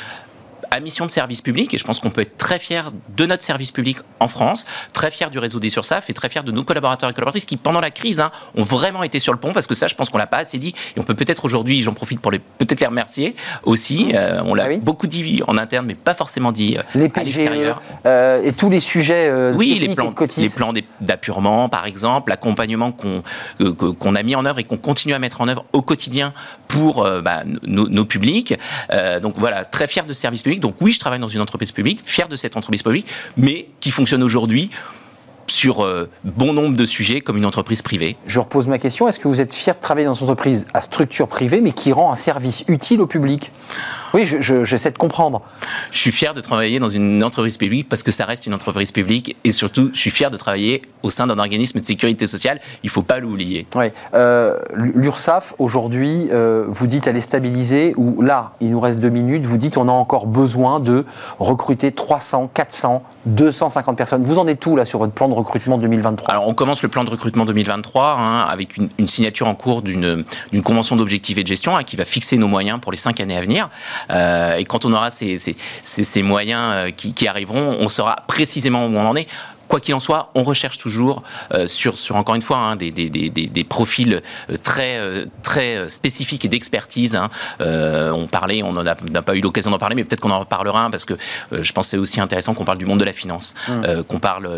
à mission de service public, et je pense qu'on peut être très fier de notre service public en France, très fier du réseau des Sursaf et très fier de nos collaborateurs et collaboratrices qui, pendant la crise, hein, ont vraiment été sur le pont, parce que ça, je pense qu'on l'a pas assez dit, et on peut peut-être aujourd'hui, j'en profite pour les, peut-être les remercier aussi. Euh, on l'a ah beaucoup dit en interne, mais pas forcément dit euh, les à l'extérieur. Euh, et tous les sujets oui, les plans, les plans d'appurement, par exemple, l'accompagnement qu'on qu'on a mis en œuvre et qu'on continue à mettre en œuvre au quotidien pour bah, nos, nos, publics. donc voilà, très fier de ce service public donc oui, je travaille dans une entreprise publique, fier de cette entreprise publique, mais qui fonctionne aujourd'hui sur euh, bon nombre de sujets comme une entreprise privée. Je repose ma question, est-ce que vous êtes fier de travailler dans une entreprise à structure privée mais qui rend un service utile au public? Oui, j'essaie de comprendre. Je suis fier de travailler dans une entreprise publique parce que ça reste une entreprise publique et surtout je suis fier de travailler au sein d'un organisme de sécurité sociale, il ne faut pas l'oublier. Oui, euh, l'URSSAF aujourd'hui, euh, vous dites elle est stabilisée ou là, il nous reste deux minutes, vous dites on a encore besoin de recruter 300, 400, 250 personnes. Vous en êtes où là sur votre plan de recrutement 2023 Alors on commence le plan de recrutement 2023 hein, avec une, signature en cours d'une convention d'objectifs et de gestion hein, qui va fixer nos moyens pour les cinq années à venir. Euh, et quand on aura ces, moyens euh, qui, qui, arriveront, on saura précisément où on en est quoi qu'il en soit, on recherche toujours sur, sur, encore une fois, hein, des, des, des, des, profils très, très spécifiques et d'expertise. Hein. on parlait, on n'a pas eu l'occasion d'en parler, mais peut-être qu'on en reparlera parce que je pense que c'est aussi intéressant qu'on parle du monde de la finance, mmh. qu'on parle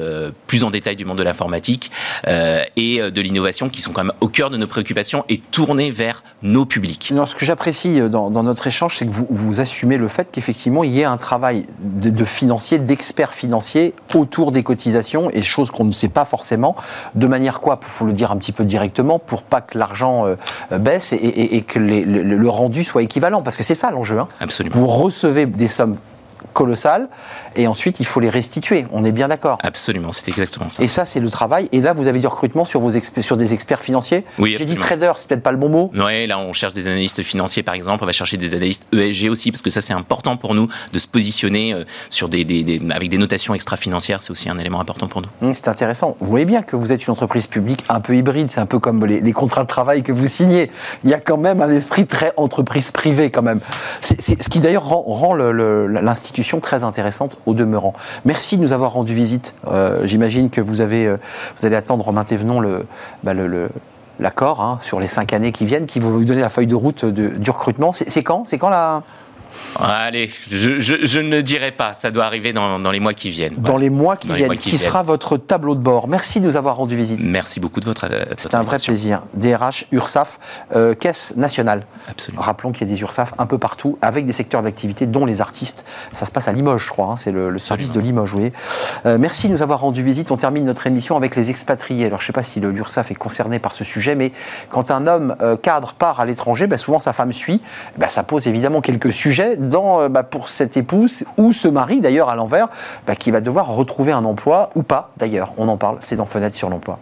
plus en détail du monde de l'informatique et de l'innovation qui sont quand même au cœur de nos préoccupations et tournées vers nos publics. ce que j'apprécie dans, notre échange, c'est que vous, vous, assumez le fait qu'effectivement, il y ait un travail de, de financier, d'experts financiers autour des cotisations et choses qu'on ne sait pas forcément. De manière quoi, pour le dire un petit peu directement, pour pas que l'argent euh, baisse et, que le, rendu soit équivalent. Parce que c'est ça l'enjeu. Hein. Absolument. Vous recevez des sommes colossales et ensuite il faut les restituer. On est bien d'accord Absolument, c'est exactement ça. Et ça, c'est le travail. Et là, vous avez du recrutement sur, vos sur des experts financiers Oui, J'ai dit trader, c'est peut-être pas le bon mot. Oui, là, on cherche des analystes financiers, par exemple. On va chercher des analystes ESG aussi, parce que ça, c'est important pour nous de se positionner euh, sur des, avec des notations extra-financières. C'est aussi un élément important pour nous. Mmh, c'est intéressant. Vous voyez bien que vous êtes une entreprise publique un peu hybride. C'est un peu comme les, contrats de travail que vous signez. Il y a quand même un esprit très entreprise privée, quand même. C'est ce qui d'ailleurs rend l'institution très intéressante au demeurant. Merci de nous avoir rendu visite. Euh, j'imagine que vous, avez, euh, vous allez attendre en main et venons le, bah, le, l'accord hein, sur les cinq années qui viennent, qui vont vous donner la feuille de route du recrutement. C'est quand? C'est quand la, Allez, je, ne dirai pas, ça doit arriver dans, les mois qui viennent. Dans les mois qui viennent, qui, sera votre tableau de bord. Merci de nous avoir rendu visite. Merci beaucoup de votre euh, C'est un vrai plaisir. DRH, URSAF, euh, Caisse nationale. Absolument. Rappelons qu'il y a des URSAF un peu partout, avec des secteurs d'activité, dont les artistes. Ça se passe à Limoges, je crois. Hein. c'est le, service de Limoges, oui. Euh, merci de nous avoir rendu visite. On termine notre émission avec les expatriés. Alors, je ne sais pas si l'URSAF est concerné par ce sujet, mais quand un homme cadre part à l'étranger, ben, souvent sa femme suit. Ben, ça pose évidemment quelques sujets dans, euh, bah, pour cette épouse ou ce mari d'ailleurs à l'envers, bah, qui va devoir retrouver un emploi ou pas d'ailleurs. On en parle, c'est dans Fenêtre sur l'emploi.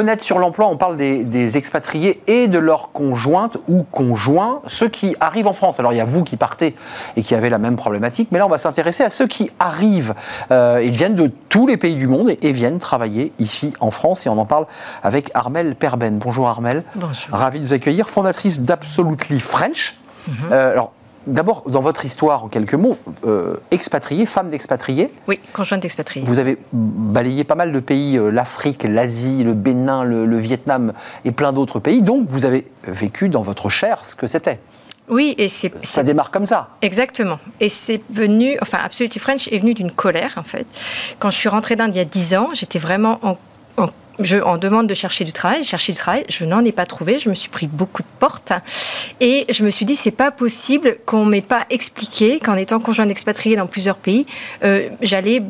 Fenêtre sur l'emploi, on parle des, expatriés et de leurs conjointes ou conjoints, ceux qui arrivent en France. Alors il y a vous qui partez et qui avez la même problématique, mais là on va s'intéresser à ceux qui arrivent. Euh, ils viennent de tous les pays du monde et, viennent travailler ici en France et on en parle avec Armel Perben. Bonjour Armel. Bonjour. Ravi de vous accueillir, fondatrice d'Absolutely French. Mhm. Euh, alors D'abord, dans votre histoire, en quelques mots, euh, expatriée, femme d'expatrié. Oui, conjointe d'expatrié. Vous avez balayé pas mal de pays, euh, l'Afrique, l'Asie, le Bénin, le, Vietnam et plein d'autres pays. Donc, vous avez vécu dans votre chair ce que c'était. Oui, et c'est. Ça démarre comme ça. Exactement. Et c'est venu, enfin, Absolutely French est venu d'une colère, en fait. Quand je suis rentrée d'Inde il y a 10 ans, j'étais vraiment en, en je, en demande de chercher du travail, chercher du travail, je n'en ai pas trouvé, je me suis pris beaucoup de portes et je me suis dit c'est pas possible qu'on m'ait pas expliqué qu'en étant conjoint d'expatrié dans plusieurs pays, euh, j'allais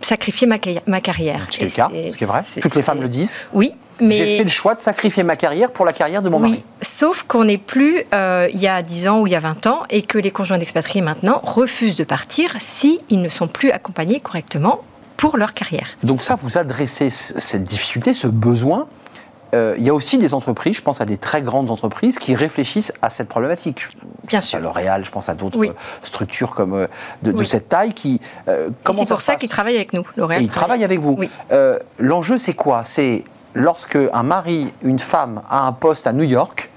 sacrifier ma, ma carrière. C'est le cas, c'est vrai. Toutes les femmes le disent. Oui, mais... J'ai fait le choix de sacrifier ma carrière pour la carrière de mon oui, mari. Sauf qu'on n'est plus euh, il y a 10 ans ou il y a 20 ans et que les conjoints d'expatriés maintenant refusent de partir s'ils ne sont plus accompagnés correctement pour leur carrière. Donc ça, vous adressez cette difficulté, ce besoin euh, il y a aussi des entreprises, je pense à des très grandes entreprises, qui réfléchissent à cette problématique. Bien sûr. À L'Oréal, je pense à d'autres structures comme euh, de, cette taille qui. Euh, c'est pour ça, qu'ils travaillent avec nous. L'Oréal. Ils travaillent avec vous. L'enjeu, c'est quoi? C'est lorsque un mari, une femme a un poste à New York,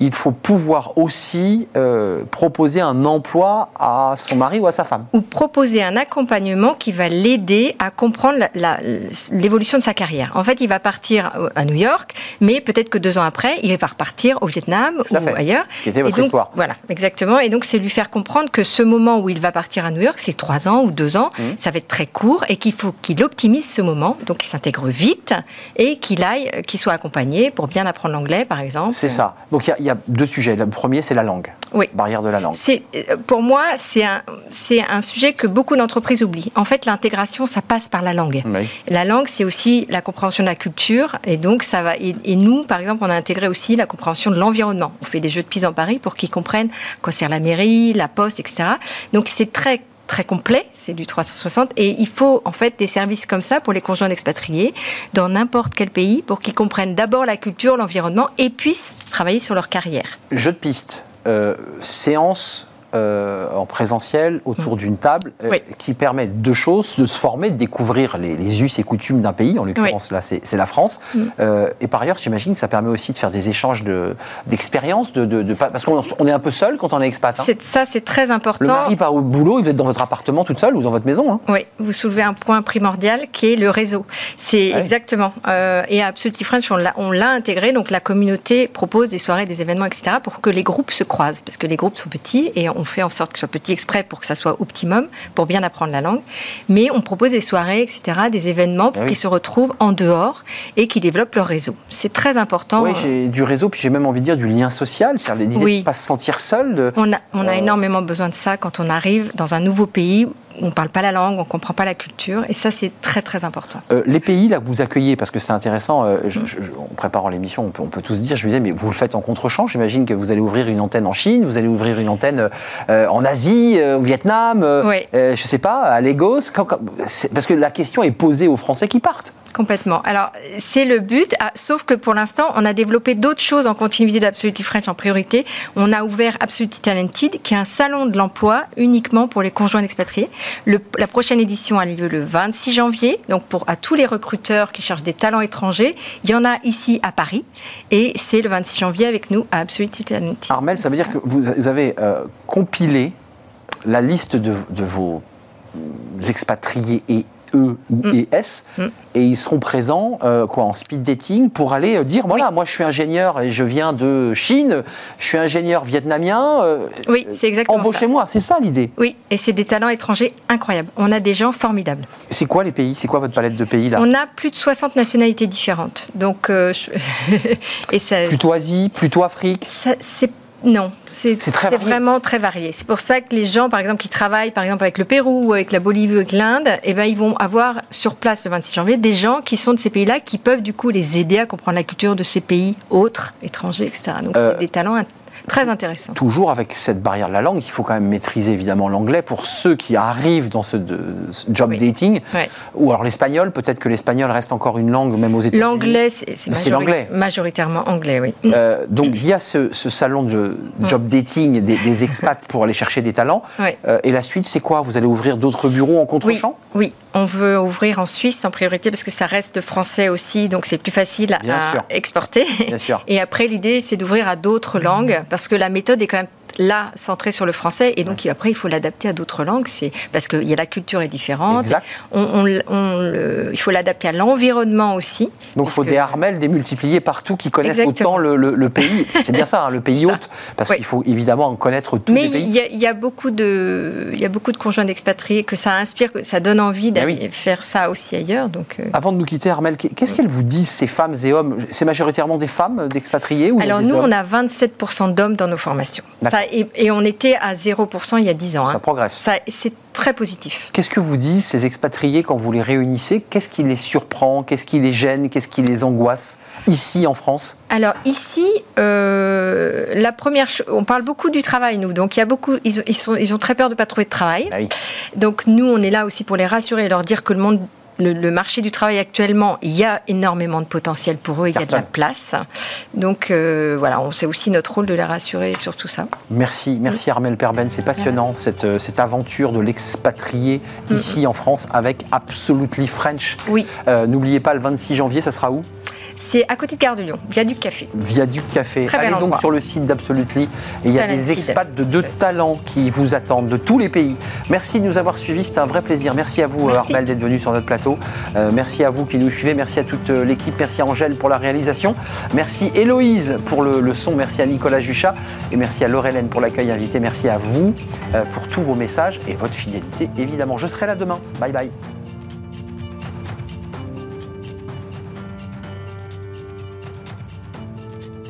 il faut pouvoir aussi euh, proposer un emploi à son mari ou à sa femme. Ou proposer un accompagnement qui va l'aider à comprendre l'évolution de sa carrière. En fait, il va partir à New York, mais peut-être que deux ans après, il va repartir au Vietnam ou ailleurs. Ce qui était votre histoire. Voilà, exactement. Et donc, c'est lui faire comprendre que ce moment où il va partir à New York, c'est trois ans ou deux ans, mmh. ça va être très court et qu'il faut qu'il optimise ce moment, donc qu'il s'intègre vite et qu'il aille, qu'il soit accompagné pour bien apprendre l'anglais, par exemple. C'est ça. Donc, il y a y a deux sujets. Le premier, c'est la langue. Oui. Barrière de la langue. Euh, pour moi, c'est un, sujet que beaucoup d'entreprises oublient. En fait, l'intégration, ça passe par la langue. La langue, c'est aussi la compréhension de la culture. Et donc, ça va. Et, nous, par exemple, on a intégré aussi la compréhension de l'environnement. On fait des jeux de piste en Paris pour qu'ils comprennent quoi sert la mairie, la poste, etc. Donc, c'est très très complet, c'est du 360, et il faut en fait des services comme ça pour les conjoints d'expatriés dans n'importe quel pays pour qu'ils comprennent d'abord la culture, l'environnement et puissent travailler sur leur carrière. Jeu de piste, euh, séance euh, en présentiel autour mm. d'une table euh, qui permet deux choses, de se former, de découvrir les, us et coutumes d'un pays, en l'occurrence là c'est la France. Mm. et par ailleurs, j'imagine que ça permet aussi de faire des échanges d'expériences, de, de, parce qu'on est un peu seul quand on est expat. Hein. Ça c'est très important. Le mari part au boulot, va être dans votre appartement toute seule ou dans votre maison. Hein. Oui, vous soulevez un point primordial qui est le réseau. C'est exactement. et à Absolutely French, on l'a intégré, donc la communauté propose des soirées, des événements, etc., pour que les groupes se croisent, parce que les groupes sont petits et on fait en sorte que ce soit petit exprès pour que ça soit optimum, pour bien apprendre la langue. Mais on propose des soirées, etc., des événements pour ah qu'ils se retrouvent en dehors et qu'ils développent leur réseau. C'est très important. Oui, j'ai du réseau, puis j'ai même envie de dire du lien social, c'est-à-dire l'idée de ne pas se sentir seul. On a, on a euh, énormément besoin de ça quand on arrive dans un nouveau pays on ne parle pas la langue, on ne comprend pas la culture, et ça c'est très très important. Euh, les pays là que vous accueillez, parce que c'est intéressant, euh, en préparant l'émission, on peut, on peut tous dire, je me disais, mais vous le faites en contre-champ, j'imagine que vous allez ouvrir une antenne en Chine, vous allez ouvrir une antenne euh, en Asie, au Vietnam, je ne sais pas, à Lagos, parce que la question est posée aux Français qui partent. Complètement. Alors, c'est le but, ah, sauf que pour l'instant, on a développé d'autres choses en continuité d'Absoluty French en priorité. On a ouvert Absolutely Talented, qui est un salon de l'emploi uniquement pour les conjoints expatriés. la prochaine édition a lieu le 26 janvier, donc pour à tous les recruteurs qui cherchent des talents étrangers. Il y en a ici à Paris, et c'est le 26 janvier avec nous à Absolutely Talented. Armel, ça veut dire que vous avez euh, compilé la liste de, de vos expatriés et E. ES, mm. et ils seront présents euh, quoi, en speed dating pour aller euh, dire voilà, moi je suis ingénieur et je viens de Chine, je suis ingénieur vietnamien. Euh, oui, c'est exactement Embauchez-moi, c'est ça l'idée. Oui, et c'est des talents étrangers incroyables. On a des gens formidables. C'est quoi les pays? C'est quoi votre palette de pays là? On a plus de 60 nationalités différentes. Donc, [laughs] et ça... Plutôt Asie, plutôt Afrique? C'est non, c'est vraiment très varié. C'est pour ça que les gens, par exemple, qui travaillent par exemple avec le Pérou ou avec la Bolivie ou avec l'Inde, eh ben, ils vont avoir sur place le 26 janvier des gens qui sont de ces pays-là qui peuvent du coup les aider à comprendre la culture de ces pays autres, étrangers, etc. Donc c'est euh, des talents Très intéressant. Toujours avec cette barrière de la langue, il faut quand même maîtriser évidemment l'anglais pour ceux qui arrivent dans ce, job dating. Ou alors l'espagnol, peut-être que l'espagnol reste encore une langue, même aux États-Unis. L'anglais, c'est majoritairement anglais, oui. Euh, donc il y a ce, salon de job dating des, expats pour aller chercher des talents. Euh, et la suite, c'est quoi? Vous allez ouvrir d'autres bureaux en contre-champ oui. On veut ouvrir en Suisse en priorité parce que ça reste français aussi, donc c'est plus facile à, exporter. Bien sûr. Et après, l'idée, c'est d'ouvrir à d'autres langues parce que la méthode est quand même là centré sur le français. Et donc après il faut l'adapter à d'autres langues. C'est parce que y a la culture est différente. On, il faut l'adapter à l'environnement aussi. Donc il faut des armelles démultipliées partout qui connaissent autant le, pays. [laughs] C'est bien ça hein, le pays hôte. parce qu'il faut évidemment en connaître tous les pays. mais il y, a beaucoup de il y a beaucoup de conjoints d'expatriés que ça inspire que ça donne envie d'aller faire ça aussi ailleurs. Donc euh. avant de nous quitter Armel qu'est-ce qu'elles vous disent ces femmes et hommes? C'est majoritairement des femmes d'expatriés ou alors nous on a 27% d'hommes dans nos formations ça et, on était à 0% il y a 10 ans. Ça hein. progresse. c'est très positif. Qu'est-ce que vous disent ces expatriés quand vous les réunissez? Qu'est-ce qui les surprend? Qu'est-ce qui les gêne? Qu'est-ce qui les angoisse ici en France? Alors ici, euh, la première, on parle beaucoup du travail nous, donc il y a beaucoup, ils, sont, ils ont très peur de ne pas trouver de travail. Ah donc nous, on est là aussi pour les rassurer et leur dire que le monde le, marché du travail actuellement, il y a énormément de potentiel pour eux, il y a de la place. Donc euh, voilà, c'est aussi notre rôle de les rassurer sur tout ça. Merci, merci Armel Perben, c'est passionnant cette, euh, cette aventure de l'expatrié ici en France avec Absolutely French. Oui. Euh, n'oubliez pas le 26 janvier, ça sera où? C'est à côté de Gare de Lyon, du Café. du Café. Allez donc sur le site d'Absolutely. Et il y a des expats de deux talents qui vous attendent de tous les pays. Merci de nous avoir suivis, c'était un vrai plaisir. Merci à vous, Armel, d'être venu sur notre plateau. Euh, merci à vous qui nous suivez. Merci à toute euh, l'équipe. Merci à Angèle pour la réalisation. Merci Héloïse pour le, son. Merci à Nicolas Juchat. Et merci à Laurelène pour l'accueil invité. Merci à vous euh, pour tous vos messages et votre fidélité, évidemment. Je serai là demain. Bye bye.